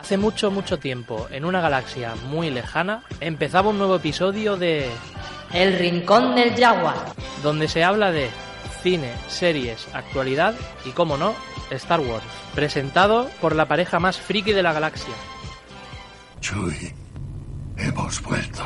Hace mucho, mucho tiempo, en una galaxia muy lejana, empezaba un nuevo episodio de El Rincón del Jaguar. donde se habla de cine, series, actualidad y, como no, Star Wars, presentado por la pareja más friki de la galaxia. Chuy, hemos vuelto.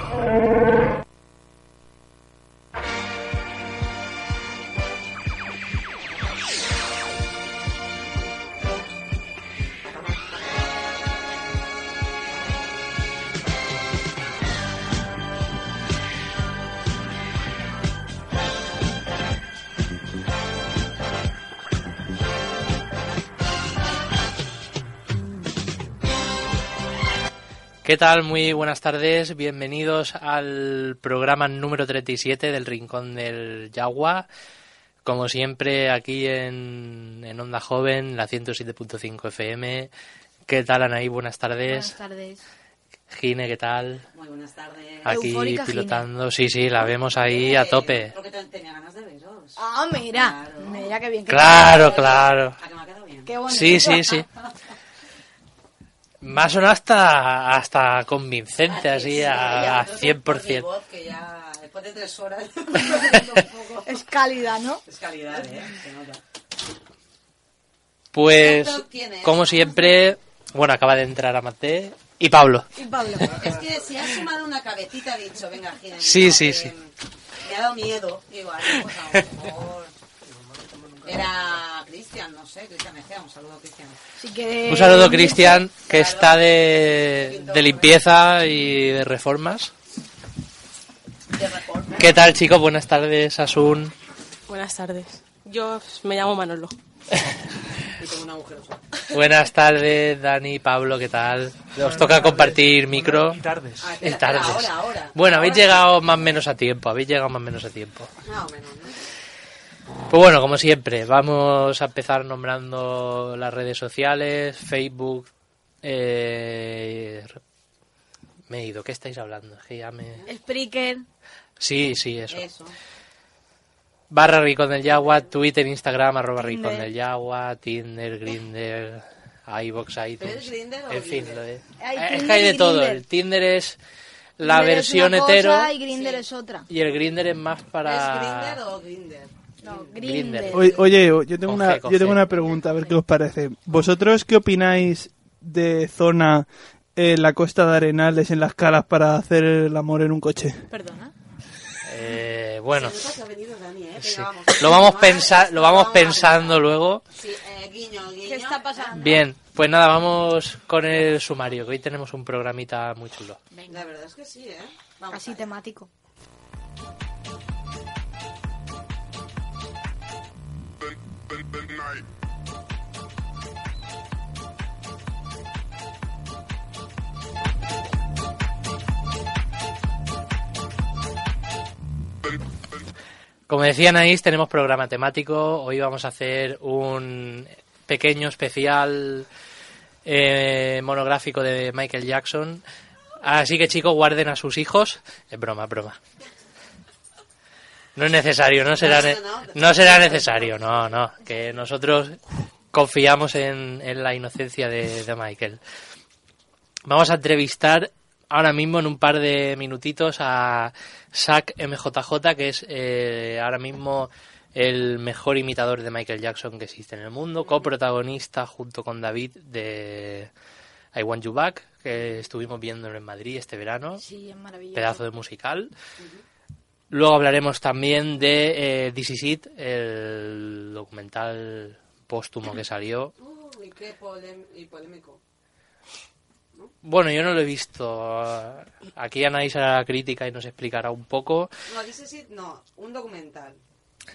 ¿Qué tal? Muy buenas tardes, bienvenidos al programa número 37 del Rincón del Yagua. Como siempre, aquí en, en Onda Joven, la 107.5 FM. ¿Qué tal, Anaí? Buenas tardes. Buenas tardes. Gine, ¿qué tal? Muy buenas tardes. Aquí Eufórica pilotando. Sí, sí, la vemos ahí a tope. Porque te- tenía ganas de veros. Ah, mira. Claro. Mira qué bien. que Claro, claro. ¿A que me ha quedado bien? Qué bonito. Sí, sí, sí. Me ha sonado hasta, hasta convincente, así, a, a mi 100%. voz, que ya después de tres horas Es cálida, ¿no? es calidad, ¿eh? Se nota. Pues, como siempre, bueno, acaba de entrar Amate y Pablo. Y Pablo. Es que si has sumado una cabecita, ha dicho, venga, Gine, Sí, no, sí, que sí. Me ha dado miedo. Digo, pues a lo mejor... Era Cristian, no sé, Cristian Egea, un saludo Cristian. Si quieres... Un saludo, Cristian, que está de, de limpieza y de reformas. De. ¿Qué tal, chicos? Buenas tardes, Asun. Buenas tardes. Yo me llamo Manolo. Y tengo un agujero solo. Buenas tardes, Dani, Pablo, ¿qué tal? Os toca compartir micro. tardes. Ah, Y tardes. Ahora, ahora. Bueno, habéis Ahora llegado más o menos a tiempo, habéis llegado más o menos a tiempo. Más o menos, ¿no? Pues bueno, como siempre, vamos a empezar nombrando las redes sociales, Facebook. Eh... Me he ido, ¿qué estáis hablando? Es que ya me... Spreaker. Sí, sí, eso. Eso. Barra Rincón del Yagua, Twitter, Instagram, arroba Tinder. Rincón del Yagua, Tinder, Grinder, ¿Pero iTunes. En fin, lo de... Eh, es Tinder que hay de todo. El Tinder es la Grindr es versión una cosa hetero Y Grinder es otra. y el Grinder es más para... ¿Es Grindr o Grinder? No, Grindr. Oye, oye, yo tengo Con una, G, con yo tengo G. una pregunta, a ver qué os parece. ¿Vosotros qué opináis de zona en la costa de Arenales, en las calas, para hacer el amor en un coche? Perdona. Eh, bueno, Se nota que ha venido Dani, ¿eh? sí. Venga, vamos. lo vamos, Vamos, pensa- lo vamos pensando luego. Sí, eh, guiño, guiño. ¿Qué está pasando? Bien, pues nada, vamos con el sumario, que hoy tenemos un programita muy chulo. La verdad es que sí, ¿eh? Vamos Así allá. Como decía Anaís, tenemos programa temático. Hoy vamos a hacer un pequeño especial eh, monográfico de Michael Jackson. Así que chicos, guarden a sus hijos. Es broma, broma. No es necesario, no será, ne- no será necesario, no, no. Que nosotros confiamos en, en la inocencia de, de Michael. Vamos a entrevistar ahora mismo en un par de minutitos a Zach MJJ, que es eh, ahora mismo el mejor imitador de Michael Jackson que existe en el mundo, coprotagonista junto con David de I Want You Back, que estuvimos viéndolo en Madrid este verano, Sí, es maravilloso. pedazo de musical. Luego hablaremos también de eh, This Is It, el documental póstumo que salió. Uh, y qué y polémico. Bueno, yo no lo he visto. Aquí Anaís hará la crítica y nos explicará un poco. No, dice sí, no, un documental.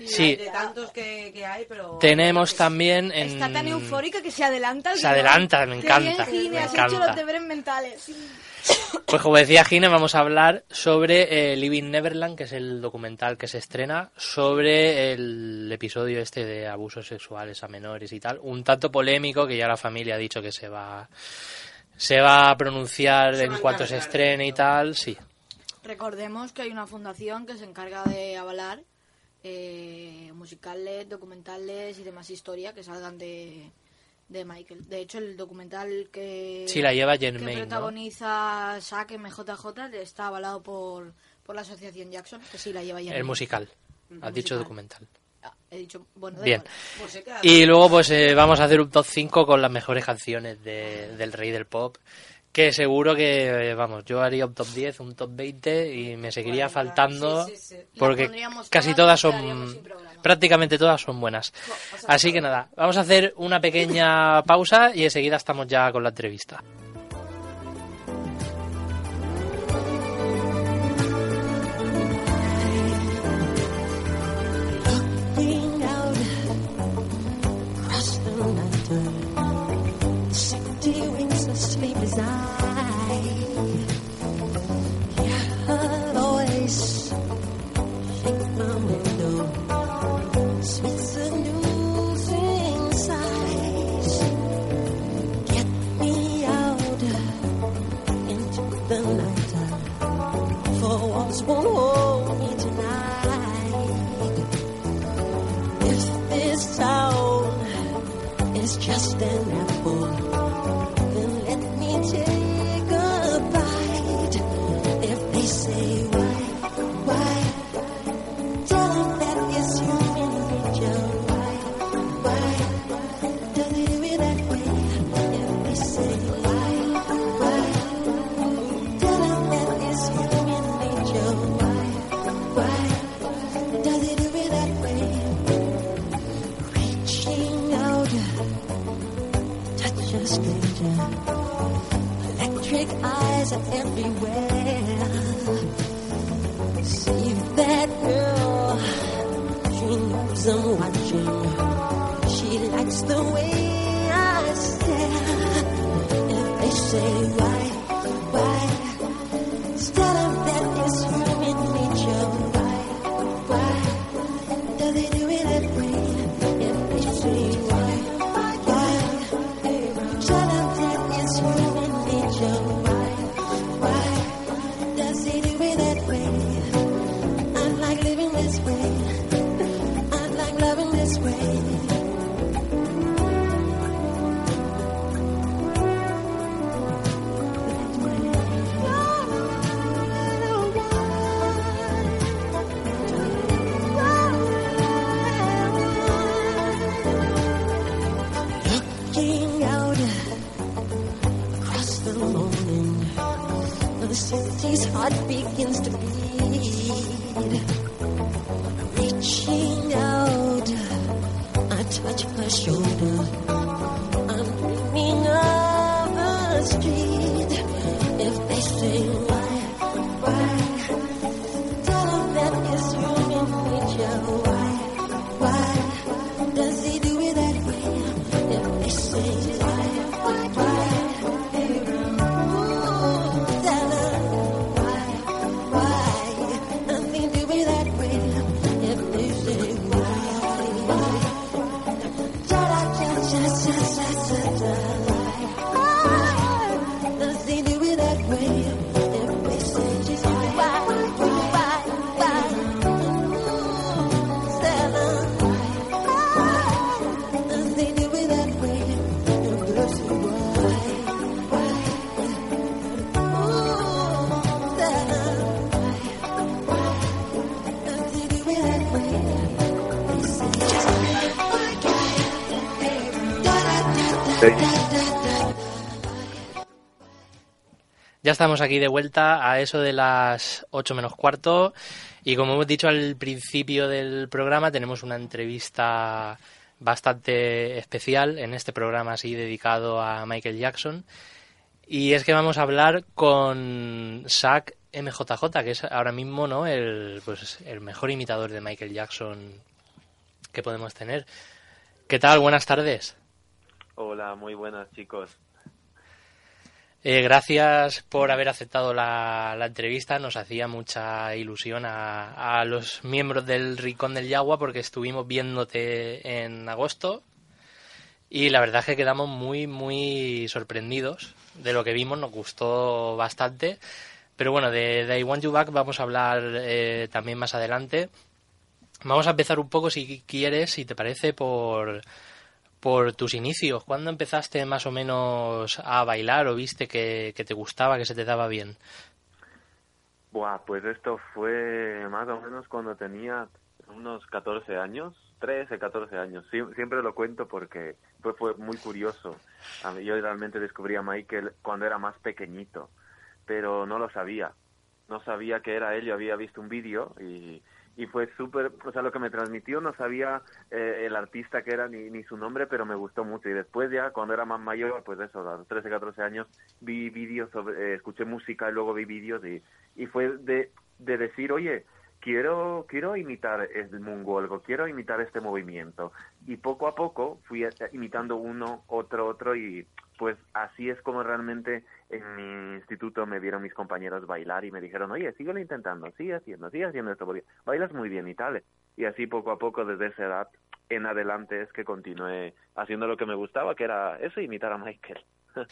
Sí. De tantos que, que hay, pero... Tenemos también en... Está tan eufórica que se adelanta. Se adelanta, me encanta, bien, Gine, me has hecho encanta. los deberes mentales. Pues como decía Gine, vamos a hablar sobre eh, Living Neverland, que es el documental que se estrena sobre el episodio este de abusos sexuales a menores y tal. Un tanto polémico que ya la familia ha dicho que se va se va a pronunciar Se en cuanto se estrene y tal, sí. Recordemos que hay una fundación que se encarga de avalar eh, musicales, documentales y demás historia que salgan de, de Michael. De hecho, el documental que, Sí, la lleva Jen que ¿no? protagoniza Zack en MJJ está avalado por, por la asociación Jackson, que sí la lleva Jen El May. musical. Has dicho documental. Ah, he dicho, bueno, Bien. Pues Y luego pues eh, vamos a hacer un top 5 con las mejores canciones de- del rey del pop. Que seguro que, eh, vamos, yo haría un top 10, un top 20 y me seguiría Bueno, faltando sí, sí, sí. La porque casi todas son, prácticamente todas son buenas. Así que nada, vamos a hacer una pequeña pausa y enseguida estamos ya con la entrevista. Everywhere. Ya estamos aquí de vuelta a eso de las 8 menos cuarto y como hemos dicho al principio del programa tenemos una entrevista bastante especial en este programa así dedicado a Michael Jackson y es que vamos a hablar con Zach MJJ que es ahora mismo no el pues el mejor imitador de Michael Jackson que podemos tener. ¿Qué tal? Buenas tardes. Hola, muy buenas chicos. Eh, gracias por haber aceptado la, la entrevista. Nos hacía mucha ilusión a, a los miembros del Rincón del Yagua porque estuvimos viéndote en agosto y la verdad es que quedamos muy, muy sorprendidos de lo que vimos. Nos gustó bastante. Pero bueno, de, de I Want You Back vamos a hablar eh, también más adelante. Vamos a empezar un poco, si quieres, si te parece, por, por tus inicios. ¿Cuándo empezaste más o menos a bailar o viste que, que te gustaba, que se te daba bien? Buah, pues esto fue más o menos cuando tenía unos 14 años, 13, 14 años. Sie- siempre lo cuento porque fue, fue muy curioso. Yo realmente descubrí a Michael cuando era más pequeñito, pero no lo sabía. No sabía que era él, yo había visto un vídeo y, y fue súper, o sea, lo que me transmitió no sabía eh, el artista que era ni, ni su nombre, pero me gustó mucho. Y después ya, cuando era más mayor, pues eso, a los 13, 14 años, vi vídeos, eh, escuché música y luego vi vídeos y, y fue de, de decir, oye, quiero quiero imitar el moonwalk, o quiero imitar este movimiento. Y poco a poco fui eh, imitando uno, otro, otro y pues así es como realmente en mi instituto me vieron mis compañeros bailar y me dijeron, oye, síguelo intentando, sigue haciendo, sigue haciendo esto, porque bailas muy bien y tal. Y así poco a poco desde esa edad en adelante es que continué haciendo lo que me gustaba, que era eso, imitar a Michael.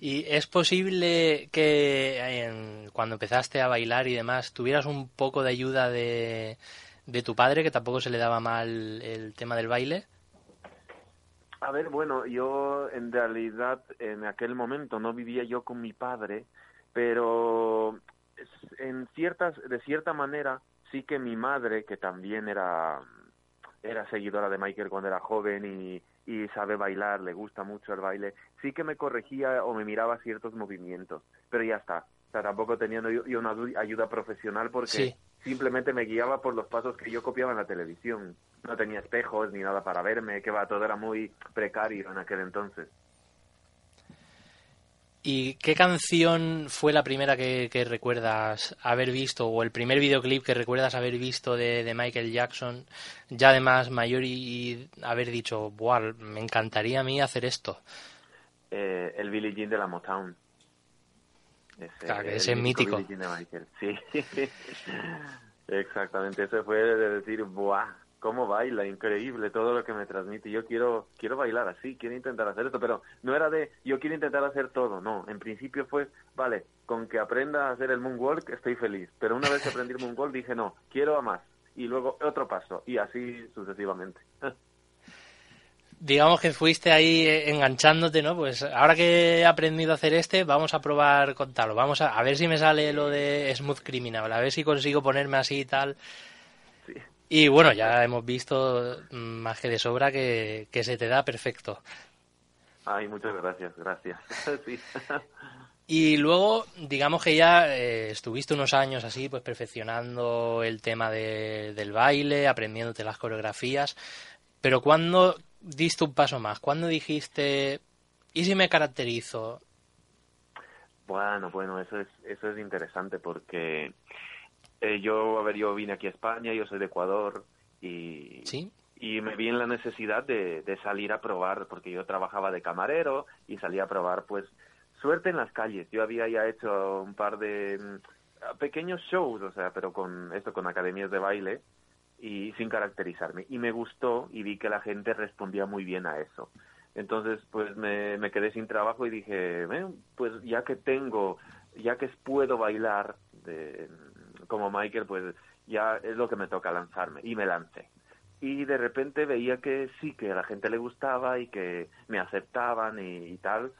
¿Y es posible que cuando empezaste a bailar y demás tuvieras un poco de ayuda de, de tu padre, que tampoco se le daba mal el tema del baile? A ver, bueno, yo en realidad en aquel momento no vivía yo con mi padre, pero en ciertas, de cierta manera, sí que mi madre, que también era, era seguidora de Michael cuando era joven y, y sabe bailar, le gusta mucho el baile, sí que me corregía o me miraba ciertos movimientos, pero ya está. O sea, tampoco tenía yo una ayuda profesional porque Sí. simplemente me guiaba por los pasos que yo copiaba en la televisión. No tenía espejos ni nada para verme, que va, todo era muy precario en aquel entonces. ¿Y qué canción fue la primera que, que recuerdas haber visto o el primer videoclip que recuerdas haber visto de, de Michael Jackson, ya además mayor y, y haber dicho, Buah, me encantaría a mí hacer esto? Eh, el Billie Jean de la Motown. Ese, Claro, que el ese es mítico. Billie Jean de Michael, sí. Exactamente, ese fue de decir, ¡buah! ¿Cómo baila? Increíble todo lo que me transmite. Yo quiero quiero bailar así, quiero intentar hacer esto, pero no era de yo quiero intentar hacer todo, no. En principio fue, vale, con que aprenda a hacer el moonwalk estoy feliz. Pero una vez que aprendí el moonwalk dije, no, quiero a más. Y luego otro paso, y así sucesivamente. Digamos que fuiste ahí eh, enganchándote, ¿no? Pues ahora que he aprendido a hacer este, vamos a probar con tal. Vamos a, a ver si me sale lo de Smooth Criminal, a ver si consigo ponerme así y tal. Y bueno, ya hemos visto mm, más que de sobra que, que se te da perfecto. Ay, muchas gracias, gracias. sí. Y luego, digamos que ya eh, estuviste unos años así, pues perfeccionando el tema de- del baile, aprendiéndote las coreografías. Pero ¿cuándo diste un paso más? ¿Cuándo dijiste, ¿y si me caracterizo? Bueno, bueno, eso es, eso es interesante porque eh, yo, a ver, yo vine aquí a España, yo soy de Ecuador y, ¿Sí? y me vi en la necesidad de, de salir a probar porque yo trabajaba de camarero y salía a probar, pues, suerte en las calles. Yo había ya hecho un par de mm, pequeños shows, o sea, pero con esto, con academias de baile y sin caracterizarme. Y me gustó y vi que la gente respondía muy bien a eso. Entonces, pues me, me quedé sin trabajo y dije, "Eh, pues ya que tengo, ya que puedo bailar de, como Michael, pues ya es lo que me toca lanzarme. Y me lancé. Y de repente veía que sí, que a la gente le gustaba y que me aceptaban y, y tal,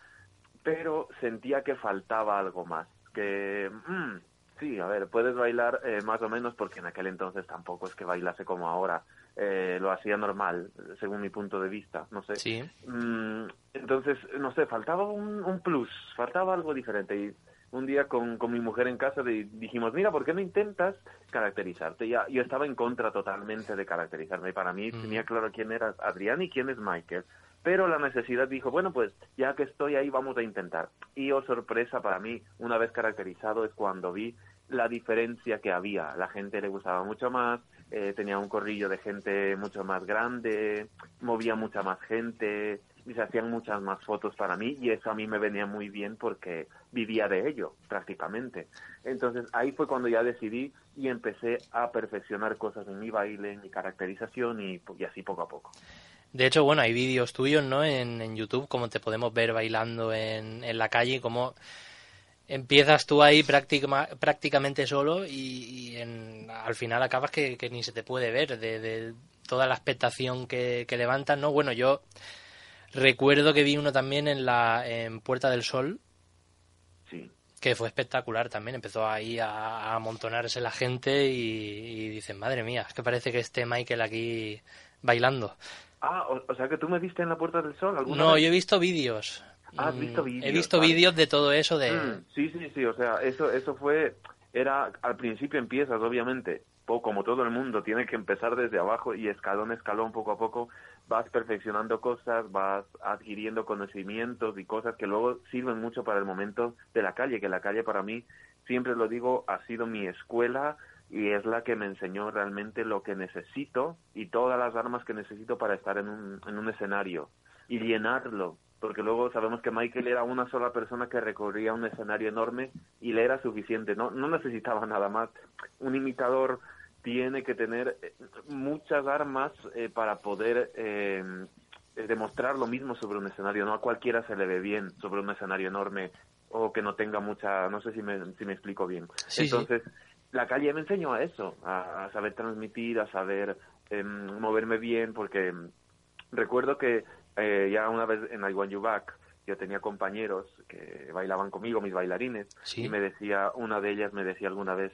pero sentía que faltaba algo más. Que, mm, sí, a ver, puedes bailar eh, más o menos porque en aquel entonces tampoco es que bailase como ahora. Eh, lo hacía normal, según mi punto de vista, no sé. Sí. Mm, entonces, no sé, faltaba un, un plus, faltaba algo diferente. Y un día con, con mi mujer en casa di- dijimos, mira, ¿por qué no intentas caracterizarte? Ya, yo estaba en contra totalmente de caracterizarme. Y para mí Mm. tenía claro quién era Adrián y quién es Michael. Pero la necesidad dijo, bueno, pues ya que estoy ahí, vamos a intentar. Y oh sorpresa para mí, una vez caracterizado, es cuando vi la diferencia que había. La gente le gustaba mucho más, eh, tenía un corrillo de gente mucho más grande, movía mucha más gente, y se hacían muchas más fotos para mí y eso a mí me venía muy bien porque vivía de ello prácticamente. Entonces ahí fue cuando ya decidí y empecé a perfeccionar cosas en mi baile, en mi caracterización y, y así poco a poco. De hecho, bueno, hay vídeos tuyos, ¿no? En, en YouTube, como te podemos ver bailando en, en la calle, como empiezas tú ahí práctica- prácticamente solo y, y en- al final acabas que, que ni se te puede ver de, de toda la expectación que, que levantas, ¿no? Bueno, yo recuerdo que vi uno también en la en Puerta del Sol, Sí. que fue espectacular también. Empezó ahí a, a amontonarse la gente y, y dicen, madre mía, es que parece que esté Michael aquí bailando. Ah, o, o sea que tú me viste en la Puerta del Sol alguna No, vez? yo he visto vídeos. Ah, has Mm, visto vídeos, He visto vale. vídeos de todo eso de... Mm, sí, sí, sí, o sea, eso, eso fue, era, al principio empiezas, obviamente, como todo el mundo, tiene que empezar desde abajo y escalón, escalón, poco a poco, vas perfeccionando cosas, vas adquiriendo conocimientos y cosas que luego sirven mucho para el momento de la calle, que la calle para mí, siempre lo digo, ha sido mi escuela y es la que me enseñó realmente lo que necesito y todas las armas que necesito para estar en un, en un escenario y llenarlo, porque luego sabemos que Michael era una sola persona que recorría un escenario enorme y le era suficiente, no, no necesitaba nada más. Un imitador tiene que tener eh, muchas armas eh, para poder eh, eh, demostrar lo mismo sobre un escenario, no a cualquiera se le ve bien sobre un escenario enorme o que no tenga mucha, no sé si me, si me explico bien. Sí, sí. Entonces, la calle me enseñó a eso, a, a saber transmitir, a saber em, moverme bien, porque em, recuerdo que eh, ya una vez en I Want You Back yo tenía compañeros que bailaban conmigo, mis bailarines, Sí. y me decía, una de ellas me decía alguna vez,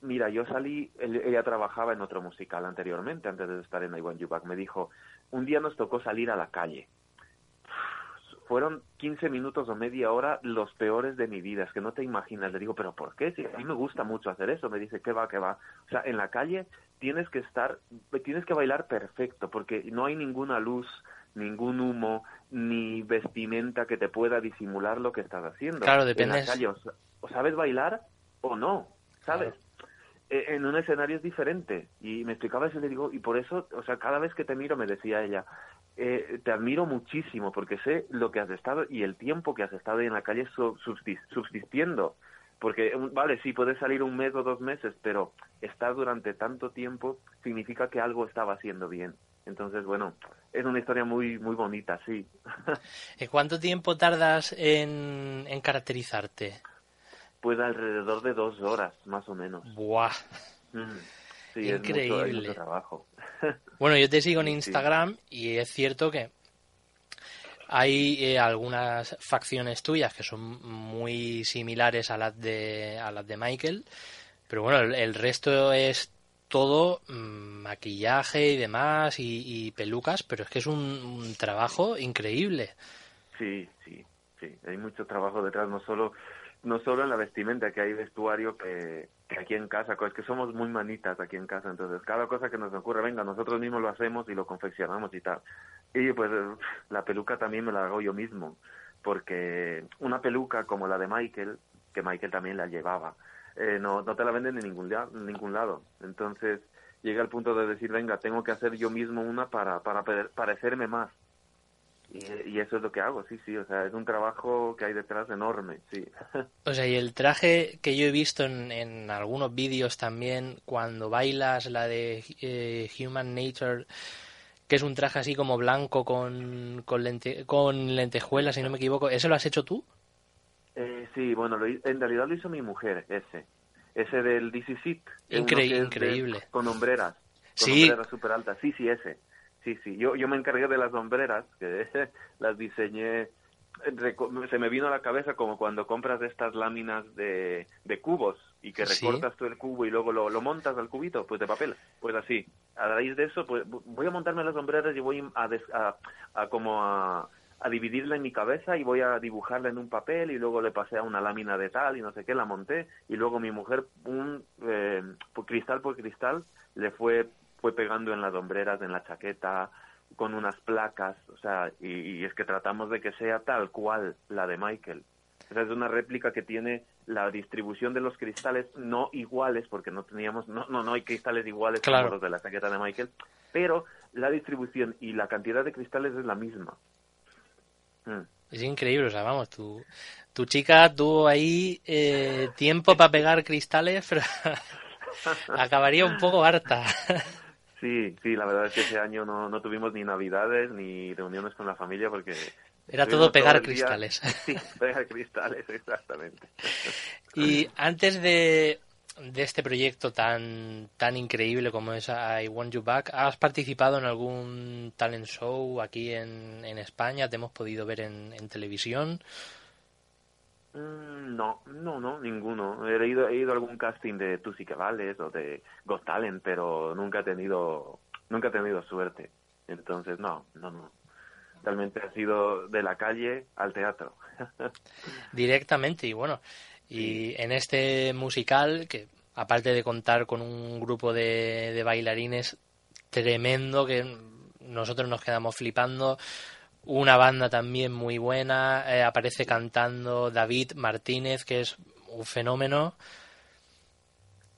mira, yo salí, ella trabajaba en otro musical anteriormente, antes de estar en I Want You Back, me dijo, un día nos tocó salir a la calle. Fueron 15 minutos o media hora los peores de mi vida, es que no te imaginas. Le digo, ¿pero por qué? Si a mí me gusta mucho hacer eso. Me dice, ¿qué va, qué va? O sea, en la calle tienes que estar, tienes que bailar perfecto, porque no hay ninguna luz, ningún humo, ni vestimenta que te pueda disimular lo que estás haciendo. Claro, En dependes- la calle, o, sa- o sabes bailar o no, ¿sabes? En un escenario es diferente. Y me explicaba eso y le digo, y por eso, o sea, cada vez que te miro, me decía ella, eh, te admiro muchísimo porque sé lo que has estado y el tiempo que has estado ahí en la calle su- subsis- subsistiendo. Porque, mm, vale, sí, puedes salir un mes o dos meses, pero estar durante tanto tiempo significa que algo estaba haciendo bien. Entonces, bueno, es una historia muy, muy bonita, sí. ¿En cuánto tiempo tardas en, en caracterizarte? Pues alrededor de dos horas, más o menos. Buah. Mm, Sí, es mucho, hay Increíble. mucho trabajo. Bueno, yo te sigo en sí. Instagram y es cierto que hay eh, algunas facciones tuyas que son muy similares a las de a las de Michael, pero bueno, el, el resto es todo mm, maquillaje y demás y, y pelucas, pero es que es un, un trabajo increíble. Sí, sí, sí. Hay mucho trabajo detrás, no solo no solo en la vestimenta, que hay vestuario que, aquí en casa, es que somos muy manitas aquí en casa, entonces cada cosa que nos ocurre, venga, nosotros mismos lo hacemos y lo confeccionamos y tal. Y pues la peluca también me la hago yo mismo, porque una peluca como la de Michael, que Michael también la llevaba, eh, no, no te la venden en ningún, en ningún lado. Entonces llega el punto de decir, venga, tengo que hacer yo mismo una para, para pare- parecerme más. Y, y eso es lo que hago, sí, sí, o sea, es un trabajo que hay detrás enorme, sí. O sea, y el traje que yo he visto en, en algunos vídeos también, cuando bailas la de eh, Human Nature, que es un traje así como blanco con, con, lente- con lentejuelas, si no me equivoco, ¿eso lo has hecho tú? Eh, sí, bueno, lo en realidad lo hizo mi mujer, ese. Ese del DC Sit. uno Incre- que es de- increíble. con hombreras. Con Sí. hombreras súper altas. Sí, sí, ese. Sí, sí. Yo, yo me encargué de las hombreras, que las diseñé. Se me vino a la cabeza como cuando compras estas láminas de, de cubos y que Sí. recortas tú el cubo y luego lo, lo montas al cubito, pues de papel. Pues así. A raíz de eso, pues voy a montarme las hombreras y voy a, des- a, a como a, a dividirla en mi cabeza y voy a dibujarla en un papel y luego le pasé a una lámina de tal y no sé qué, la monté y luego mi mujer, un eh, por cristal por cristal, le fue, fue pegando en las hombreras, en la chaqueta, con unas placas, o sea, y, y es que tratamos de que sea tal cual la de Michael. O sea, es una réplica que tiene la distribución de los cristales no iguales, porque no teníamos, no, no, no hay cristales iguales Claro. como los de la chaqueta de Michael, pero la distribución y la cantidad de cristales es la misma. Mm. Es increíble, o sea, vamos, tu, tu chica tuvo ahí eh, tiempo para pegar cristales, pero acabaría un poco harta. Sí, sí, la verdad es que ese año no, no tuvimos ni navidades ni reuniones con la familia porque... Era todo pegar cristales. Sí, pegar cristales, exactamente. Y antes de, de este proyecto tan, tan increíble como es I Want You Back, ¿has participado en algún talent show aquí en, en España? ¿Te hemos podido ver en, en televisión? Mm, No, no, no, ninguno. He ido, he ido a algún casting de Tú sí que vales o de Got Talent, pero nunca he tenido, nunca he tenido suerte. Entonces, no, no, no. Realmente ha sido de la calle al teatro. directamente y bueno y en este musical que aparte de contar con un grupo de, de bailarines tremendo que nosotros nos quedamos flipando una banda también muy buena eh, aparece cantando David Martínez que es un fenómeno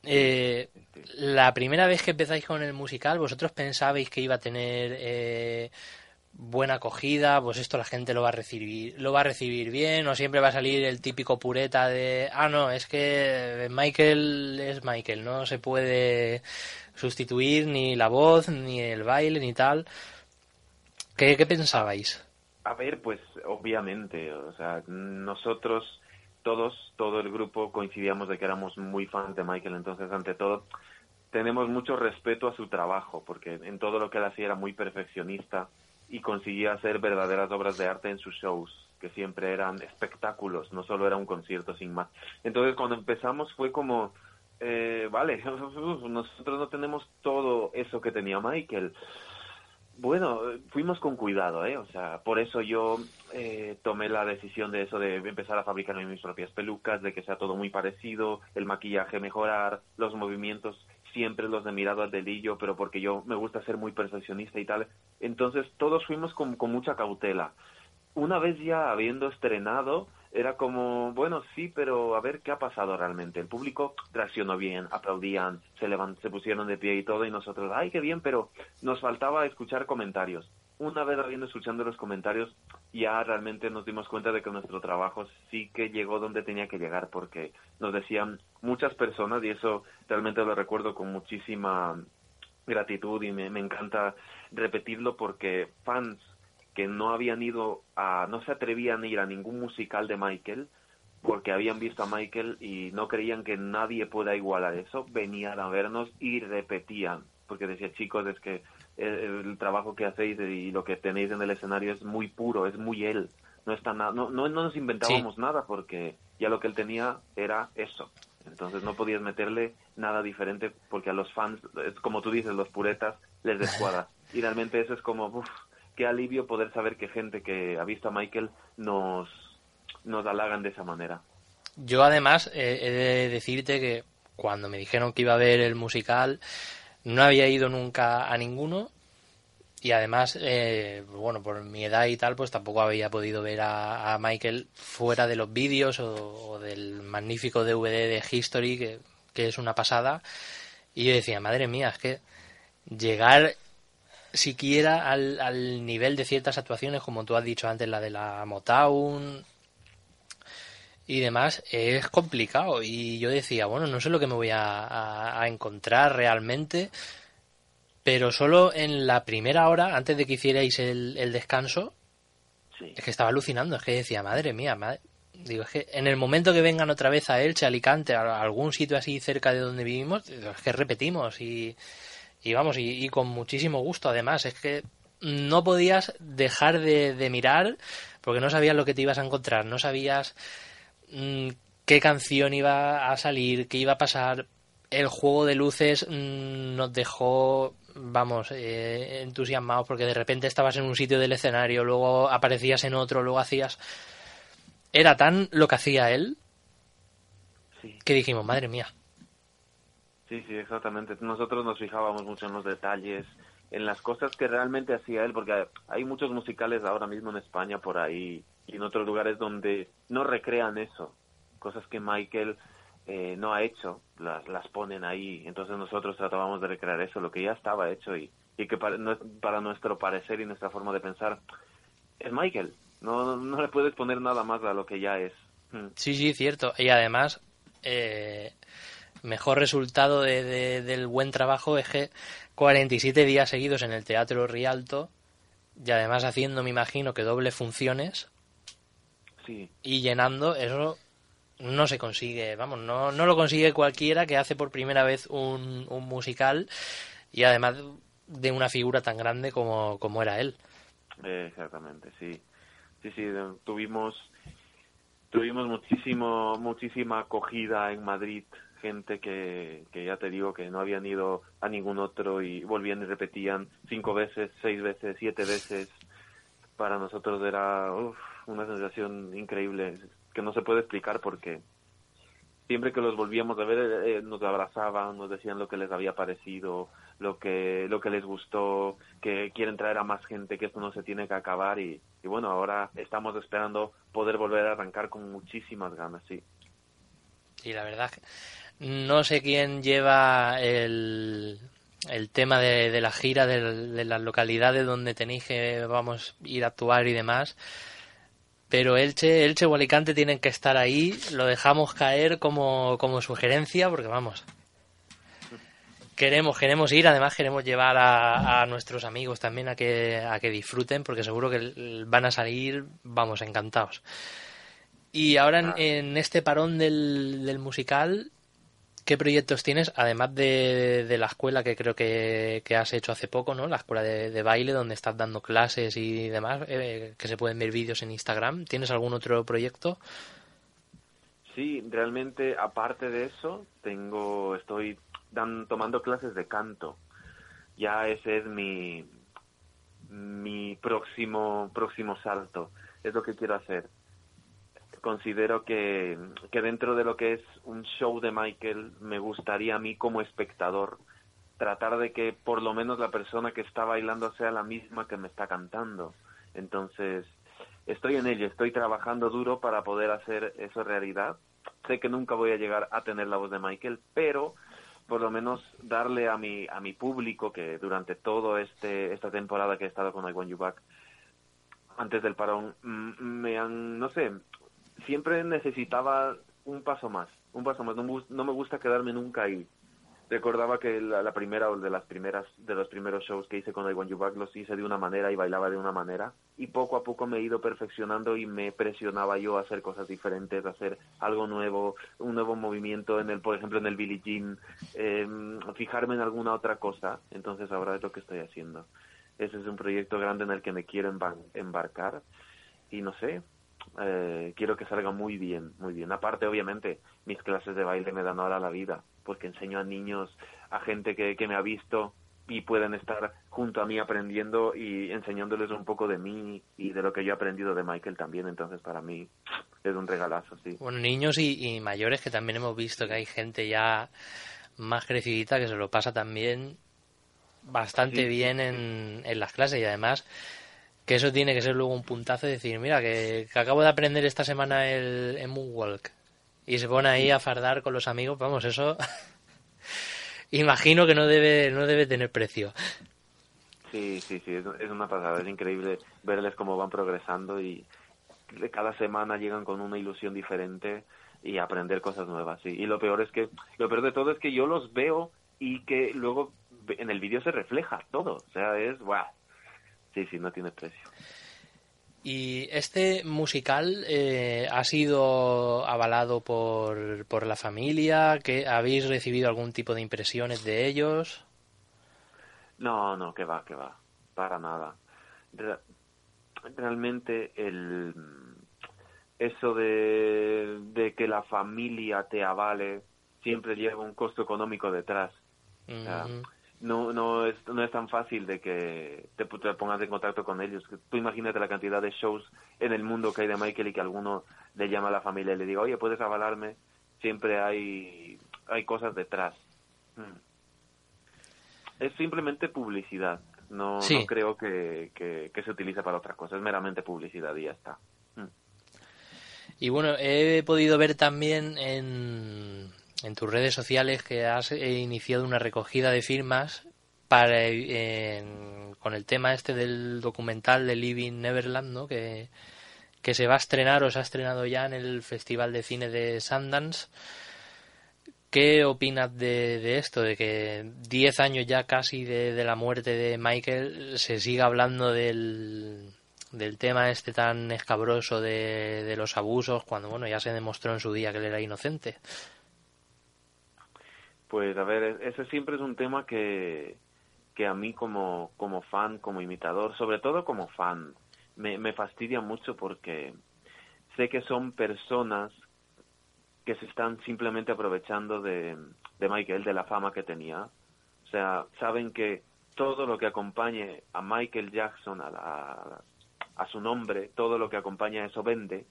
Eh, la primera vez que empezáis con el musical vosotros pensabais que iba a tener eh, buena acogida, pues esto la gente lo va a recibir, lo va a recibir bien, o siempre va a salir el típico pureta de, ah no, es que Michael es Michael, no se puede sustituir ni la voz, ni el baile, ni tal. ¿Qué, pensabais? A ver, pues obviamente, o sea, nosotros todos, todo el grupo coincidíamos de que éramos muy fans de Michael, entonces ante todo tenemos mucho respeto a su trabajo, porque en todo lo que él hacía era muy perfeccionista y conseguía hacer verdaderas obras de arte en sus shows, que siempre eran espectáculos, no solo era un concierto sin más. Entonces cuando empezamos fue como, eh, vale, nosotros no tenemos todo eso que tenía Michael. Bueno, fuimos con cuidado, ¿eh? O sea, por eso yo eh, tomé la decisión de eso, de empezar a fabricarme mis propias pelucas, de que sea todo muy parecido, el maquillaje mejorar, los movimientos siempre los de mirado al delillo, pero porque yo me gusta ser muy perfeccionista y tal. Entonces todos fuimos con, con mucha cautela. Una vez ya habiendo estrenado, era como, bueno, sí, pero a ver qué ha pasado realmente. El público reaccionó bien, aplaudían, se levan- se pusieron de pie y todo, y nosotros, ay, qué bien, pero nos faltaba escuchar comentarios. Una vez habiendo escuchando los comentarios, ya realmente nos dimos cuenta de que nuestro trabajo sí que llegó donde tenía que llegar, porque nos decían muchas personas, y eso realmente lo recuerdo con muchísima gratitud y me, me encanta repetirlo porque fans que no habían ido a, no se atrevían a ir a ningún musical de Michael porque habían visto a Michael y no creían que nadie pueda igualar eso, venían a vernos y repetían, porque decía chicos es que el, el trabajo que hacéis y lo que tenéis en el escenario es muy puro, es muy él, no está nada, no, no, no nos inventábamos nada porque ya lo que él tenía era eso, entonces no podías meterle nada diferente porque a los fans, es como tú dices, los puretas les descuadra. Y realmente eso es como, uff, qué alivio poder saber que gente que ha visto a Michael nos, nos halagan de esa manera. Yo además eh, he de decirte que cuando me dijeron que iba a ver el musical no había ido nunca a ninguno y además, eh, bueno, por mi edad y tal, pues tampoco había podido ver a, a Michael fuera de los vídeos o, del magnífico DVD de History, que es una pasada. Y yo decía, madre mía, es que llegar siquiera al, al nivel de ciertas actuaciones, como tú has dicho antes, la de la Motown y demás, es complicado. Y yo decía, bueno, no sé lo que me voy a, a- a encontrar realmente, pero solo en la primera hora, antes de que hicierais el, el descanso, es que estaba alucinando, es que decía, madre mía, madre... Digo, es que en el momento que vengan otra vez a Elche, Alicante, a algún sitio así cerca de donde vivimos, es que repetimos y, y vamos, y, y con muchísimo gusto además, es que no podías dejar de, de mirar porque no sabías lo que te ibas a encontrar, no sabías mm, qué canción iba a salir, qué iba a pasar. El juego de luces mm, nos dejó, vamos, eh, entusiasmados porque de repente estabas en un sitio del escenario, luego aparecías en otro, luego hacías... Era tan lo que hacía él que dijimos, madre mía. Sí, sí, exactamente. Nosotros nos fijábamos mucho en los detalles, en las cosas que realmente hacía él, porque hay muchos musicales ahora mismo en España por ahí y en otros lugares donde no recrean eso, cosas que Michael eh, no ha hecho, las, las ponen ahí, entonces nosotros tratábamos de recrear eso, lo que ya estaba hecho y, y que para, no- para nuestro parecer y nuestra forma de pensar es Michael, no, no le puedes poner nada más a lo que ya es. Sí, sí, cierto. Y además, eh, mejor resultado de- de- del buen trabajo es que 47 días seguidos en el Teatro Rialto y además haciendo, me imagino, que doble funciones Sí, y llenando, eso no se consigue, vamos, no, no lo consigue cualquiera que hace por primera vez un, un musical y además de una figura tan grande como, como era él. Exactamente, sí. Sí, sí, tuvimos tuvimos muchísimo muchísima acogida en Madrid, gente que, que ya te digo que no habían ido a ningún otro y volvían y repetían cinco veces, seis veces, siete veces. Para nosotros era uf, una sensación increíble que no se puede explicar porque siempre que los volvíamos a ver eh, eh, nos abrazaban, nos decían lo que les había parecido, lo que lo que les gustó, que quieren traer a más gente, que esto no se tiene que acabar y, y bueno, ahora estamos esperando poder volver a arrancar con muchísimas ganas, sí. Y la verdad, no sé quién lleva el, el tema de, de la gira, de, de las localidades donde tenéis que vamos a ir a actuar y demás. Pero Elche, Elche o Alicante tienen que estar ahí. Lo dejamos caer como, como sugerencia porque vamos. Queremos, queremos ir, además queremos llevar a, a nuestros amigos también a que, a que disfruten porque seguro que van a salir, vamos, encantados. Y ahora en, en este parón del, del musical, ¿qué proyectos tienes? Además de, de la escuela que creo que, que has hecho hace poco, ¿no? La escuela de, de baile donde estás dando clases y demás, eh, que se pueden ver vídeos en Instagram. ¿Tienes algún otro proyecto? Sí, realmente aparte de eso, tengo estoy dan, tomando clases de canto. Ya ese es mi mi próximo próximo salto. Es lo que quiero hacer. Considero que, que dentro de lo que es un show de Michael, me gustaría a mí como espectador tratar de que por lo menos la persona que está bailando sea la misma que me está cantando. Entonces, estoy en ello, estoy trabajando duro para poder hacer eso realidad. Sé que nunca voy a llegar a tener la voz de Michael, pero por lo menos darle a mi a mi público que durante todo este esta temporada que he estado con I Want You Back antes del parón mm, me han no sé siempre necesitaba un paso más un paso más. No, no me gusta quedarme nunca ahí. Recordaba que la, primera o de las primeras de los primeros shows que hice con I Want You los hice de una manera y bailaba de una manera. Y poco a poco me he ido perfeccionando y me presionaba yo a hacer cosas diferentes a hacer algo nuevo un nuevo movimiento en el por ejemplo en el Billie Jean eh, fijarme en alguna otra cosa. Entonces ahora es lo que estoy haciendo. Ese es un proyecto grande en el que me quiero embar- embarcar. Y no sé eh, quiero que salga muy bien, muy bien. Aparte, obviamente, mis clases de baile me dan ahora la vida, porque enseño a niños, a gente que, que me ha visto y pueden estar junto a mí aprendiendo y enseñándoles un poco de mí y de lo que yo he aprendido de Michael también. Entonces, para mí es un regalazo, sí. Bueno, niños y, y mayores que también hemos visto que hay gente ya más crecidita que se lo pasa también bastante Sí, bien sí. en, en las clases y además que eso tiene que ser luego un puntazo de decir, mira, que, acabo de aprender esta semana el, Moonwalk y se pone ahí a fardar con los amigos, vamos, eso imagino que no debe, no debe tener precio. Sí, sí, sí, es, una pasada, es increíble verles cómo van progresando y cada semana llegan con una ilusión diferente y aprender cosas nuevas, sí. Y lo peor es que, lo peor de todo es que yo los veo y que luego en el vídeo se refleja todo, o sea, es, ¡buah! Sí, sí, no tiene precio. Y este musical eh, ha sido avalado por, por la familia, que habéis recibido algún tipo de impresiones de ellos. No, no, que va, que va, para nada. Re- realmente el eso de, de que la familia te avale siempre lleva un costo económico detrás. O sea, Mm, no no es no es tan fácil de que te, te pongas en contacto con ellos. Tú imagínate la cantidad de shows en el mundo que hay de Michael y que alguno le llama a la familia y le diga, oye, ¿puedes avalarme? Siempre hay, hay cosas detrás. Mm. Es simplemente publicidad. No, Sí. no creo que, que, que se utilice para otra cosa. Es meramente publicidad y ya está. Mm. Y bueno, he podido ver también en, en tus redes sociales que has eh, iniciado una recogida de firmas para eh, con el tema este del documental de Living Neverland, ¿no? Que, que se va a estrenar o se ha estrenado ya en el Festival de Cine de Sundance. ¿Qué opinas de, de esto? De que 10 años ya casi de, de la muerte de Michael se siga hablando del, del tema este tan escabroso de, de los abusos cuando bueno ya se demostró en su día que él era inocente. Pues a ver, e- ese siempre es un tema que, que a mí como, como fan, como imitador, sobre todo como fan, me, me fastidia mucho porque sé que son personas que se están simplemente aprovechando de, de Michael, de la fama que tenía. O sea, saben que todo lo que acompañe a Michael Jackson, a, la- a su nombre, todo lo que acompaña a eso vende.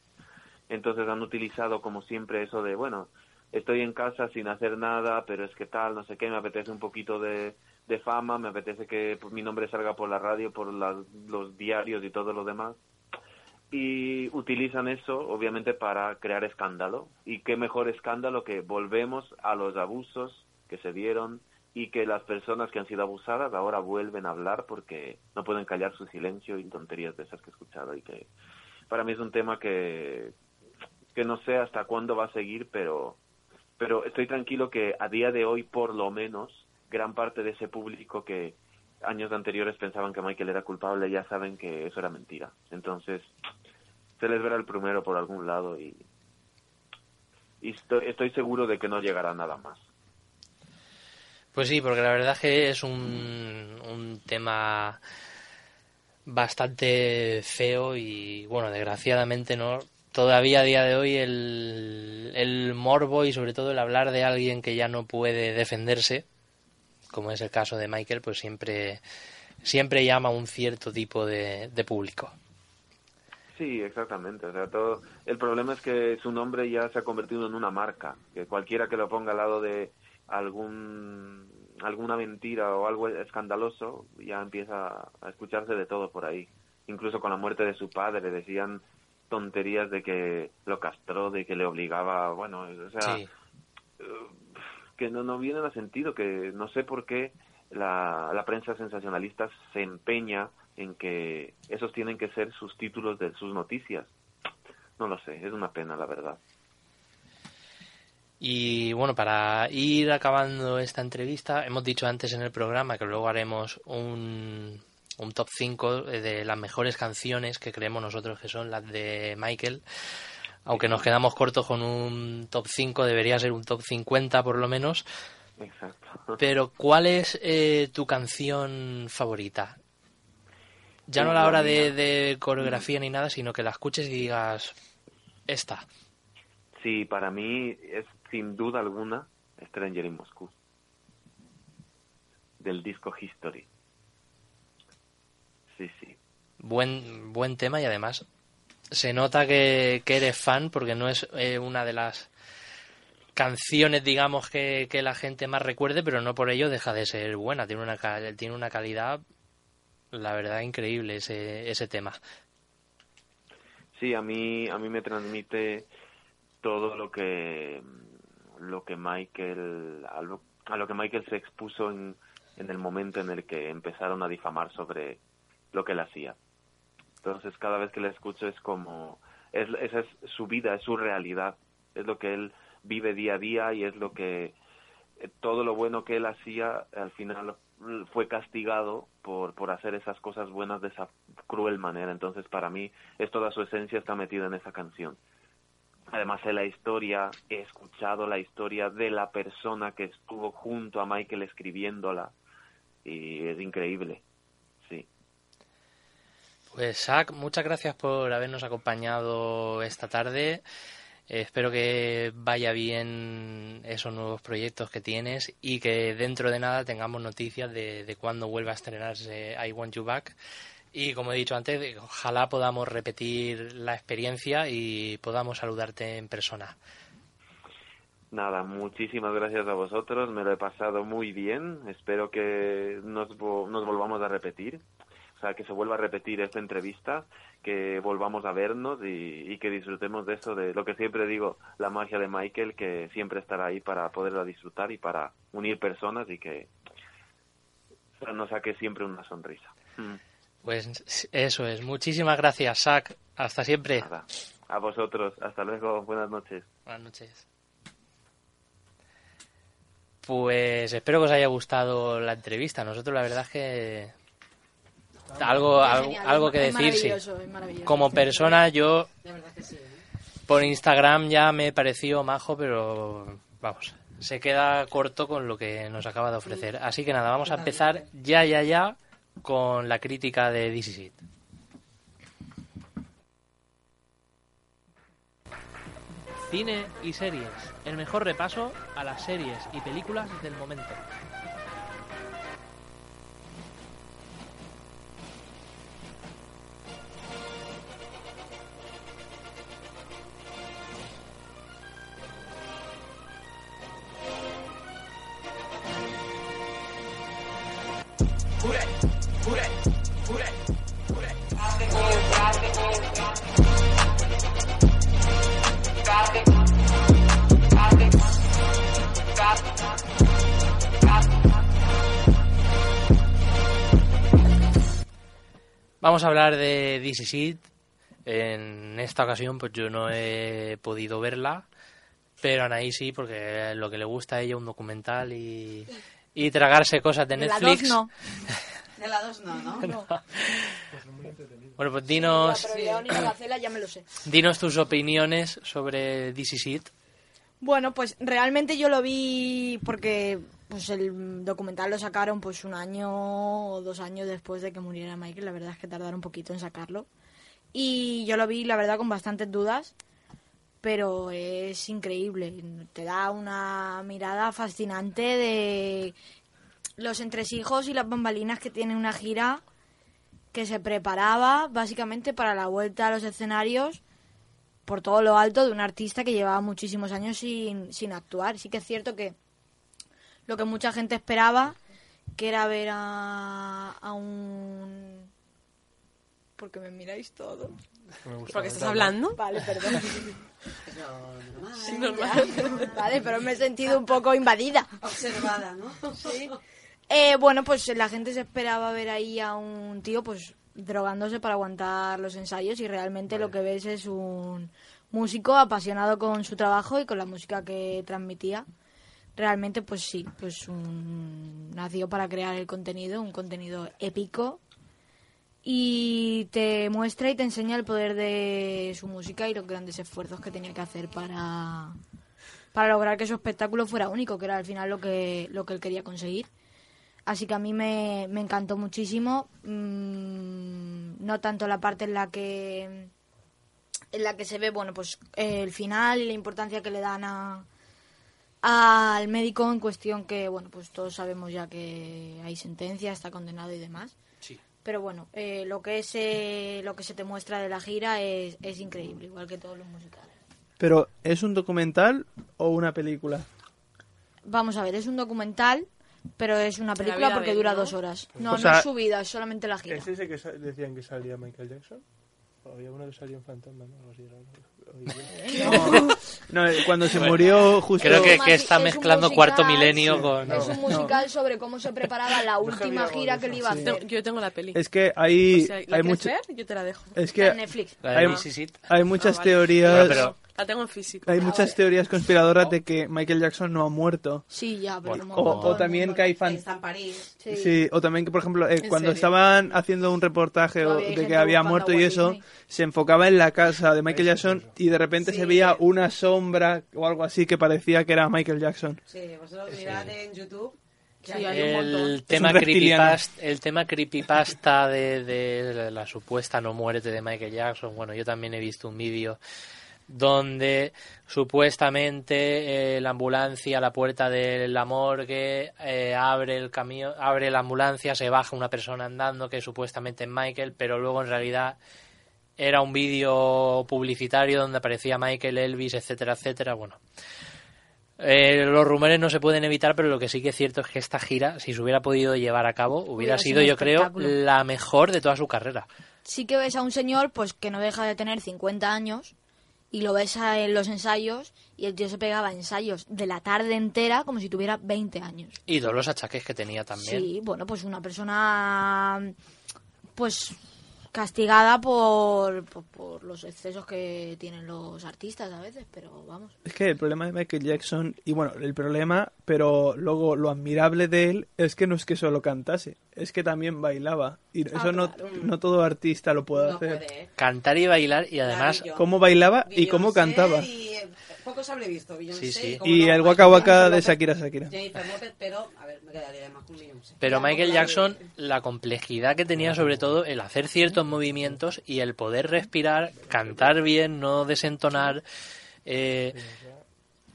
Entonces han utilizado como siempre eso de, bueno, estoy en casa sin hacer nada, pero es que tal, no sé qué, me apetece un poquito de, de fama, me apetece que mi nombre salga por la radio, por las- los diarios y todo lo demás. Y utilizan eso, obviamente, para crear escándalo. Y qué mejor escándalo que volvemos a los abusos que se dieron y que las personas que han sido abusadas ahora vuelven a hablar porque no pueden callar su silencio y tonterías de esas que he escuchado. Y que para mí es un tema que, que no sé hasta cuándo va a seguir, pero pero estoy tranquilo que a día de hoy, por lo menos, gran parte de ese público que años anteriores pensaban que Michael era culpable ya saben que eso era mentira. Entonces, se les verá el primero por algún lado y, estoy seguro de que no llegará nada más. Pues sí, porque la verdad es que es un, un tema bastante feo y bueno, desgraciadamente no. Todavía a día de hoy el, el morbo y sobre todo el hablar de alguien que ya no puede defenderse, como es el caso de Michael, pues siempre, siempre llama a un cierto tipo de, de público. Sí, exactamente. O sea, todo el problema es que su nombre ya se ha convertido en una marca, que cualquiera que lo ponga al lado de algún alguna mentira o algo escandaloso ya empieza a escucharse de todo por ahí. Incluso con la muerte de su padre decían tonterías de que lo castró, de que le obligaba, bueno, o sea, Sí. eh, que no, no vienen a sentido, que no sé por qué la, la prensa sensacionalista se empeña en que esos tienen que ser sus títulos de sus noticias. No lo sé, es una pena, la verdad. Y bueno, para ir acabando esta entrevista, hemos dicho antes en el programa que luego haremos un, un top 5 de las mejores canciones que creemos nosotros que son las de Michael. Aunque nos quedamos cortos con un top 5, debería ser un top 50 por lo menos. Exacto. Pero ¿cuál es eh, tu canción favorita? Ya no a la hora de, mía. de coreografía ni nada, sino que la escuches y digas, esta. Sí, para mí es sin duda alguna Stranger in Moscú. Del disco History. Sí, sí. Buen, buen tema y además se nota que, que eres fan porque no es eh, una de las canciones, digamos, que, que la gente más recuerde, pero no por ello deja de ser buena. Tiene una, tiene una calidad, la verdad, increíble ese, ese tema. Sí, a mí, a mí me transmite todo lo que lo que Michael a lo, a lo que Michael se expuso en, en el momento en el que empezaron a difamar sobre lo que él hacía. Entonces cada vez que le escucho es como es, esa es su vida, es su realidad, es lo que él vive día a día y es lo que eh, todo lo bueno que él hacía al final fue castigado por, por hacer esas cosas buenas de esa cruel manera. Entonces, para mí, es toda su esencia está metida en esa canción. Además, de la historia, he escuchado la historia de la persona que estuvo junto a Michael escribiéndola y es increíble. Pues, Zach, muchas gracias por habernos acompañado esta tarde. Eh, espero que vaya bien esos nuevos proyectos que tienes y que dentro de nada tengamos noticias de, de cuándo vuelva a estrenarse I Want You Back. Y como he dicho antes, ojalá podamos repetir la experiencia y podamos saludarte en persona. Nada, muchísimas gracias a vosotros, me lo he pasado muy bien, espero que nos volvamos a repetir. O sea, que se vuelva a repetir esta entrevista, que volvamos a vernos y, y que disfrutemos de eso, de lo que siempre digo, la magia de Michael, que siempre estará ahí para poderla disfrutar y para unir personas y que nos saque siempre una sonrisa. Mm. Pues eso es. Muchísimas gracias, Sac. Hasta siempre. Nada. A vosotros, hasta luego, buenas noches. Buenas noches. Pues espero que os haya gustado la entrevista. Nosotros la verdad es que algo algo, genial, algo es que decir, sí. Como persona yo De verdad que sí. ¿eh? por Instagram ya me pareció majo, pero vamos, se queda corto con lo que nos acaba de ofrecer. Así que nada, vamos a empezar ya, ya, ya con la crítica de This Is It. Cine y series. El mejor repaso a las series y películas del momento. Vamos a hablar de This Is It. En esta ocasión, pues yo no he podido verla, pero Anaí sí, porque lo que le gusta a ella un documental y, y tragarse cosas de De la Netflix. dos no. De la dos no, ¿no? No. Bueno, pues dinos, ya me lo sé. dinos tus opiniones sobre This Is It. Bueno, pues realmente yo lo vi porque pues el documental lo sacaron pues un año o dos años después de que muriera Michael. La verdad es que tardaron un poquito en sacarlo. Y yo lo vi, la verdad, con bastantes dudas. Pero es increíble. Te da una mirada fascinante de los entresijos y las bambalinas que tiene una gira que se preparaba básicamente para la vuelta a los escenarios por todo lo alto de un artista que llevaba muchísimos años sin, sin actuar. Sí que es cierto que lo que mucha gente esperaba, que era ver a, a un... Porque me miráis todo. Porque estás hablando. Vale, perdón. Sí, normal. vale, pero me he sentido un poco invadida. Observada, ¿no? Sí. Eh, bueno, pues la gente se esperaba ver ahí a un tío pues drogándose para aguantar los ensayos y realmente lo que ves es un músico apasionado con su trabajo y con la música que transmitía. Realmente pues sí, pues un... nació para crear el contenido, un contenido épico y te muestra y te enseña el poder de su música y los grandes esfuerzos que tenía que hacer para para lograr que su espectáculo fuera único, que era al final lo que lo que él quería conseguir. Así que a mí me, me encantó muchísimo. Mm, no tanto la parte en la que en la que se ve, bueno, pues el final y la importancia que le dan a al médico en cuestión que, bueno, pues todos sabemos ya que hay sentencia, está condenado y demás. Sí. Pero bueno, eh, lo que es eh, lo que se te muestra de la gira es, es increíble, igual que todos los musicales. Pero, ¿es un documental o una película? Vamos a ver, es un documental, pero es una película vida porque dura ¿no? dos horas. No, O no sea, es su vida, es solamente la gira. ¿Es ese que decían que salía Michael Jackson? ¿O había uno que salía en Fantasma? No, algo así era, ¿no? No, eh, cuando se murió justo... Creo que, que está es un mezclando musical, cuarto milenio sí. con... es un musical sobre cómo se preparaba la última gira que él iba a hacer. Yo tengo la peli. Es que hay, O sea, ¿La hay, mucho- ver? Yo te la dejo. es que en Netflix. La de hay, hay muchas Ah, vale. teorías... Bueno, pero- La tengo en físico. Hay muchas teorías conspiradoras de que Michael Jackson no ha muerto. Sí, ya, pero Bueno, como O, o también que hay fan... Está en París. Sí. Sí, o también que, por ejemplo, eh, ¿En cuando serio? estaban haciendo un reportaje o- de que había muerto a y eso, Disney. se enfocaba en la casa de Michael Jackson y de repente se Sí. veía una sombra o algo así que parecía que era Michael Jackson. Sí, vosotros mirad en YouTube. que Sí, El tema, creepypasta, el tema creepypasta de, de la supuesta no muerte de Michael Jackson. Bueno, yo también he visto un vídeo donde supuestamente eh, la ambulancia, la puerta de la morgue, eh, abre el camión, abre la ambulancia, se baja una persona andando que supuestamente es Michael, pero luego en realidad era un vídeo publicitario donde aparecía Michael, Elvis, etcétera, etcétera. Bueno, Eh, los rumores no se pueden evitar, pero lo que sí que es cierto es que esta gira, si se hubiera podido llevar a cabo, hubiera Hubiera sido, yo creo, la mejor de toda su carrera. Sí que ves a un señor pues que no deja de tener 50 años y lo ves en los ensayos y el tío se pegaba ensayos de la tarde entera como si tuviera 20 años. Y todos los achaques que tenía también. Sí, bueno, pues una persona pues castigada por, por, por los excesos que tienen los artistas a veces, pero vamos. Es que el problema de Michael Jackson, y bueno, el problema, pero luego lo admirable de él es que no es que solo cantase, es que también bailaba. Y eso Ah, no, claro. no todo artista lo puede No hacer. puede, ¿eh? Cantar y bailar y además Maravilloso. Cómo bailaba y cómo Beyoncé cantaba. Y, poco se habré visto, Beyoncé. Sí, sí. Y no, el Waka Waka de Shakira Shakira. Jennifer López, pero, a ver, me quedaría más con Beyoncé. Pero Michael Jackson, la complejidad que tenía sobre todo el hacer ciertos movimientos y el poder respirar, cantar bien, no desentonar, eh,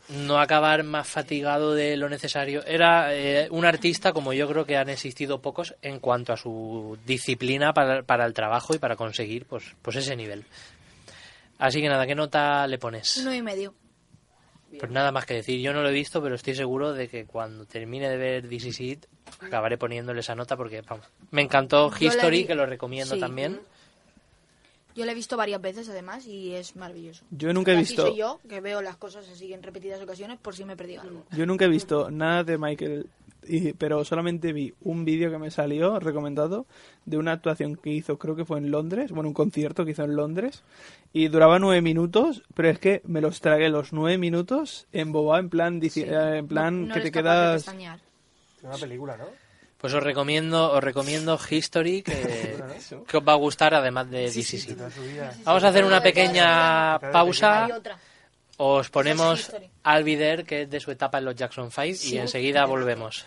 no acabar más fatigado de lo necesario. Era eh, un artista como yo creo que han existido pocos en cuanto a su disciplina para, para el trabajo y para conseguir pues, pues ese nivel. Así que nada, ¿qué nota le pones? Uno y medio. Pues nada más que decir, yo no lo he visto, pero estoy seguro de que cuando termine de ver This Is It, acabaré poniéndole esa nota porque, vamos, me encantó Yo la History, vi- que lo recomiendo sí. también. Yo lo he visto varias veces además y es maravilloso. Yo nunca he visto- soy yo, que veo las cosas así en repetidas ocasiones por si me he perdido algo. Yo nunca he visto nada de Michael, y- pero solamente vi un vídeo que me salió recomendado de una actuación que hizo, creo que fue en Londres, bueno, un concierto que hizo en Londres, y duraba nueve minutos, pero es que me los tragué los nueve minutos en boba, en plan, dici- eh, en plan No- no que te quedas... Es una película, ¿no? Pues os recomiendo, os recomiendo History, que, que os va a gustar además de su vida. Vamos a hacer una pequeña pausa. Os ponemos There, que es de su etapa en los Jackson 5, y enseguida volvemos.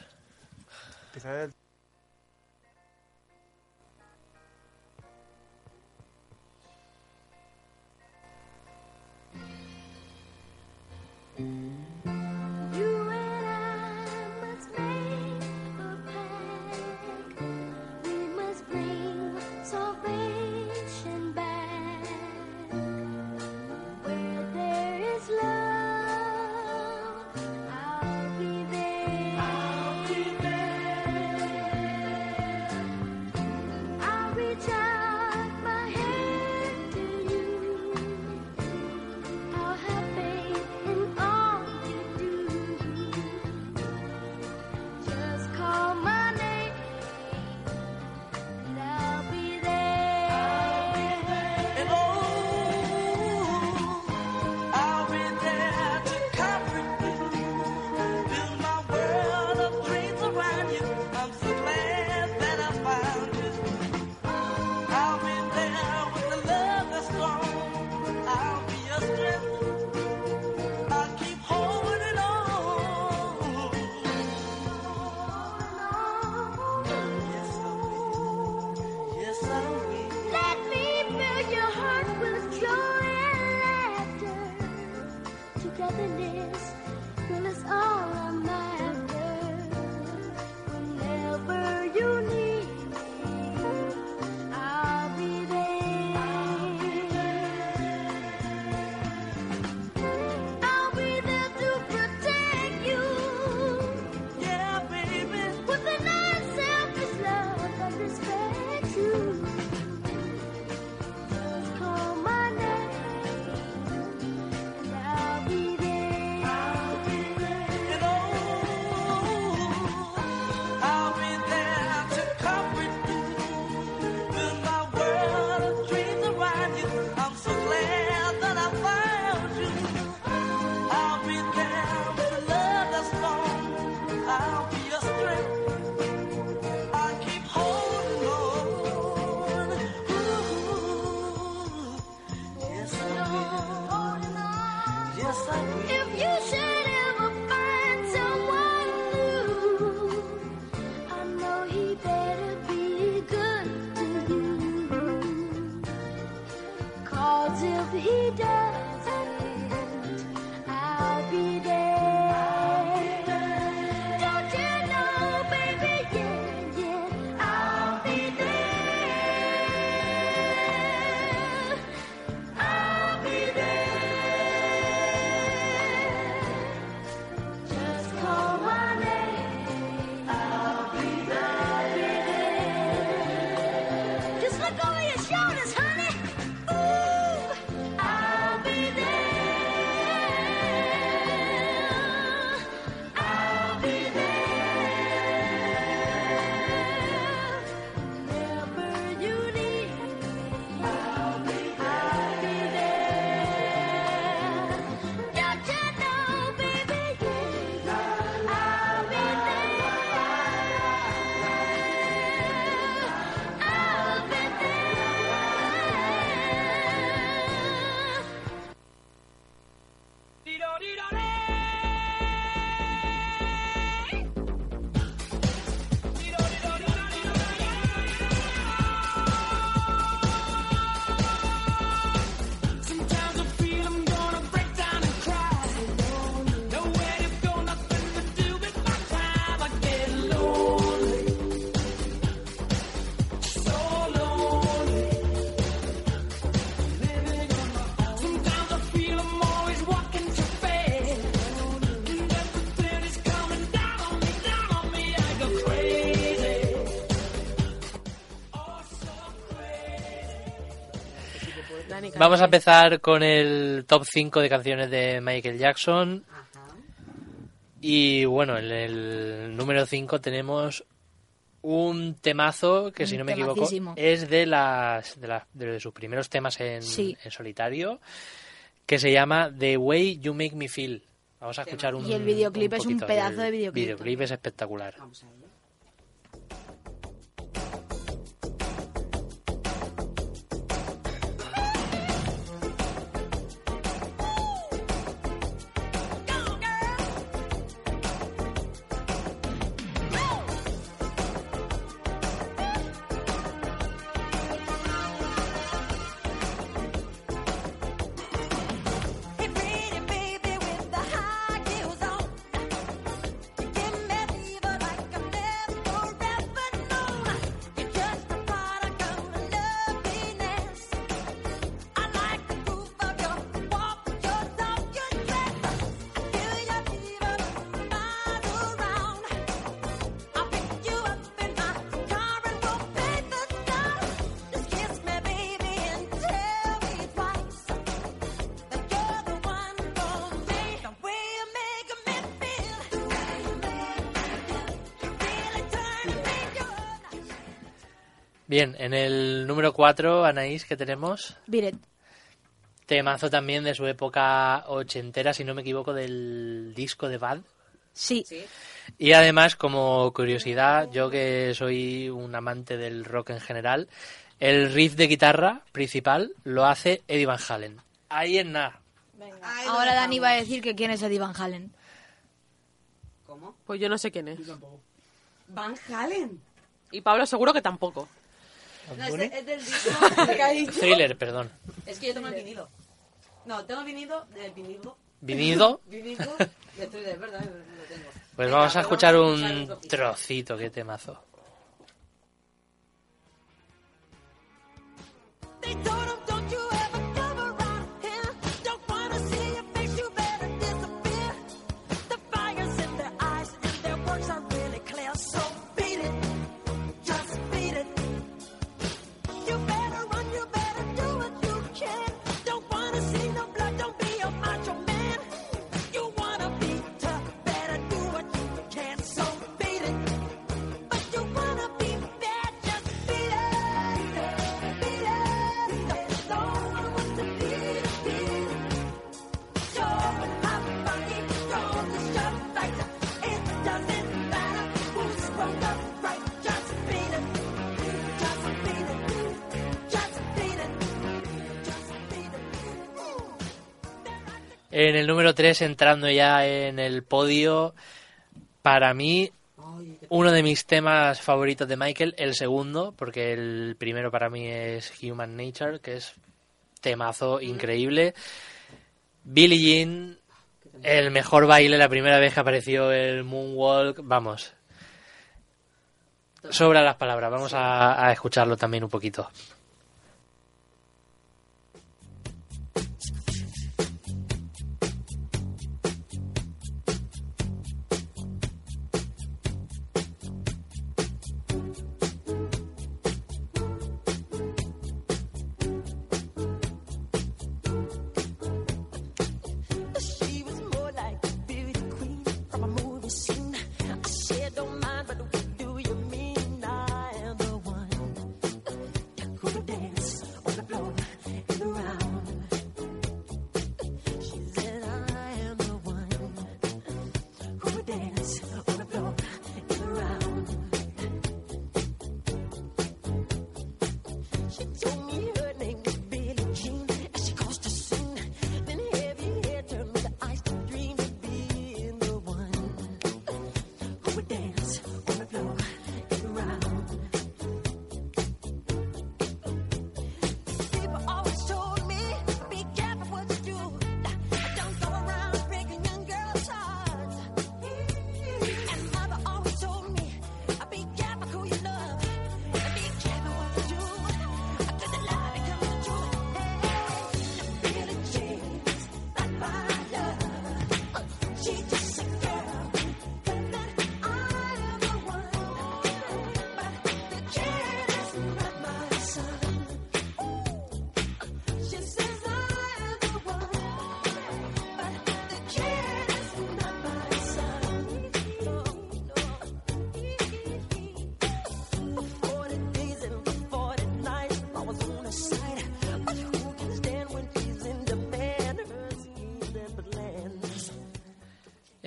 Vamos a empezar con el top 5 de canciones de Michael Jackson. Y bueno, en el número 5 tenemos un temazo que, Un si no me equivoco, es de, las, de, la- de sus primeros temas en, Sí. en solitario, que se llama The Way You Make Me Feel. Vamos a escuchar un Y el videoclip es un pedazo de videoclip videoclip es espectacular. Bien, en el número 4, Anaís, que tenemos It. temazo también de su época ochentera, si no me equivoco, del disco de Bad. Sí. Y además, como curiosidad, yo que soy un amante del rock en general, el riff de guitarra principal lo hace Eddie Van Halen. Ahí en nada. Ahora Dani va a decir que quién es Eddie Van Halen. ¿Cómo? Pues yo no sé quién es. Van Halen. Y Pablo seguro que tampoco. No, es, de- es del disco dicho. Thriller, perdón. Es que yo tengo el vinilo. No, tengo el vinilo del vinilo. ¿Vinilo? vinilo de Thriller, es verdad, lo tengo. Pues Venga, vamos a escuchar vamos a un trocito. trocito, qué temazo. En el número 3, entrando ya en el podio, para mí, uno de mis temas favoritos de Michael, el segundo, porque el primero para mí es Human Nature, que es temazo increíble. Billie Jean, el mejor baile, la primera vez que apareció el Moonwalk, vamos. Sobra las palabras, vamos a, a escucharlo también un poquito.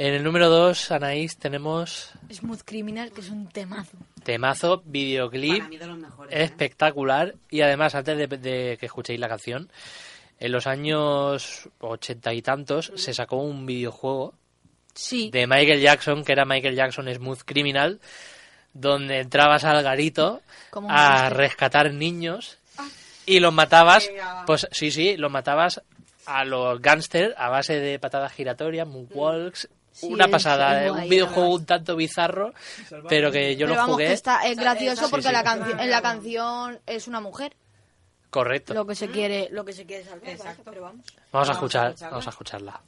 En el número 2, Anaís, tenemos Smooth Criminal, que es un temazo. temazo, videoclip Para mí de los mejores. ¿eh? espectacular y además antes de, de que escuchéis la canción, en los años ochenta y tantos se sacó un videojuego Sí. de Michael Jackson que era Michael Jackson Smooth Criminal donde entrabas al garito a rescatar niños y los matabas, pues sí, sí, los matabas a los gángsters a base de patadas giratorias, moonwalks, Sí, una pasada, es eh, un videojuego un tanto bizarro, pero que yo Pero lo vamos, jugué que está, es gracioso porque sí, la sí. en la canción es una mujer correcto. lo que se quiere, lo que se quiere salvar. Exacto. Pero vamos. Vamos a Vamos a escuchar, escucharla. vamos a escucharla.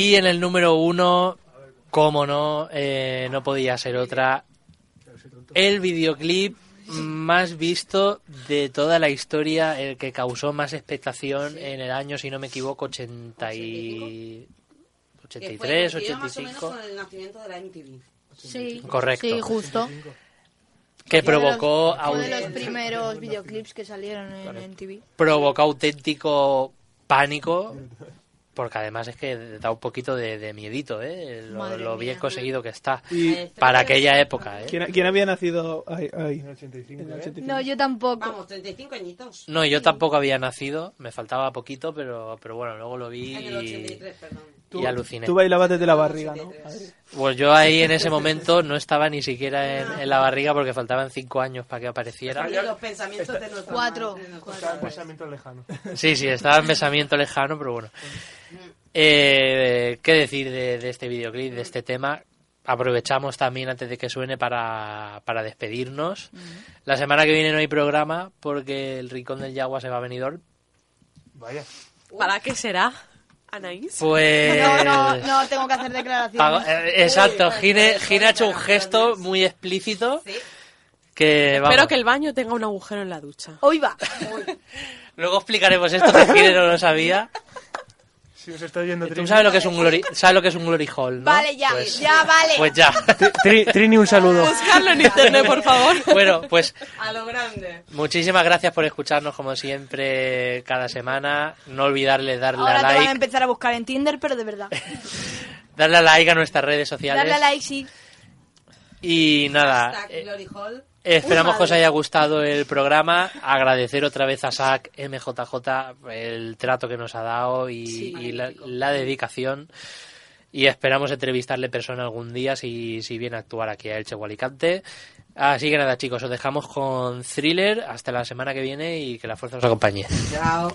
Y en el número uno, como no, eh, no podía ser otra, el videoclip más visto de toda la historia, el que causó más expectación en el año, si no me equivoco, 80 y... Que fue 83, coincidió más o menos 85, con el nacimiento de la MTV. Sí, Correcto. Sí, justo. que provocó, Fue de los primeros videoclips que salieron en, en TV. provocó auténtico pánico, porque además es que da un poquito de, de miedito, ¿eh? Lo, bien mía. conseguido que está Y para aquella época, ¿eh? ¿quién, quién había nacido ahí? ahí? En el 85, En el ¿eh? 85. No, yo tampoco. Vamos, 35 añitos. No, yo tampoco había nacido, me faltaba poquito, pero, pero bueno, luego lo vi En el y, 83, perdón. y aluciné. Tú bailabas desde la barriga, ¿no? Pues yo ahí en ese momento no estaba ni siquiera en, en la barriga porque faltaban cinco años para que apareciera. Y los pensamientos de nuestra Cuatro. Estaba en pensamiento lejano. Sí, sí, estaba en besamiento lejano, pero bueno. Eh, ¿Qué decir de, de este videoclip, de este tema? Aprovechamos también antes de que suene para, para despedirnos. La semana que viene no hay programa porque el Rincón del Yagua se va a venir. Vaya. ¿Para qué será, Anaís? Pues... No, no, no, tengo que hacer declaraciones. Eh, exacto, Gine, pues, Gine ha hecho un pues, gesto pues, muy explícito Sí. que vamos, Espero que el baño tenga un agujero en la ducha. Hoy va. luego explicaremos esto que Gine no lo sabía. Si os está oyendo Tú Trini. sabes lo que es un glory, sabes lo que es un glory hall, ¿no? Vale, ya, Pues- ya, vale. Pues ya. Tri- Trini, un saludo. Buscarlo en internet, por favor. Bueno, pues A lo grande. muchísimas gracias por escucharnos como siempre cada semana. No olvidarle darle Ahora a te van a like, empezar a buscar en Tinder, pero de verdad. darle a like a nuestras redes sociales. Darle a like, sí. Y nada, eh, esperamos que os haya gustado el programa. Agradecer otra vez a SAC MJJ el trato que nos ha dado y, Sí. y la, la dedicación. Y esperamos entrevistarle persona algún día si, si viene a actuar aquí a Elche o Alicante. Así que nada, chicos, os dejamos con Thriller hasta la semana que viene y que la fuerza os acompañe. Chao.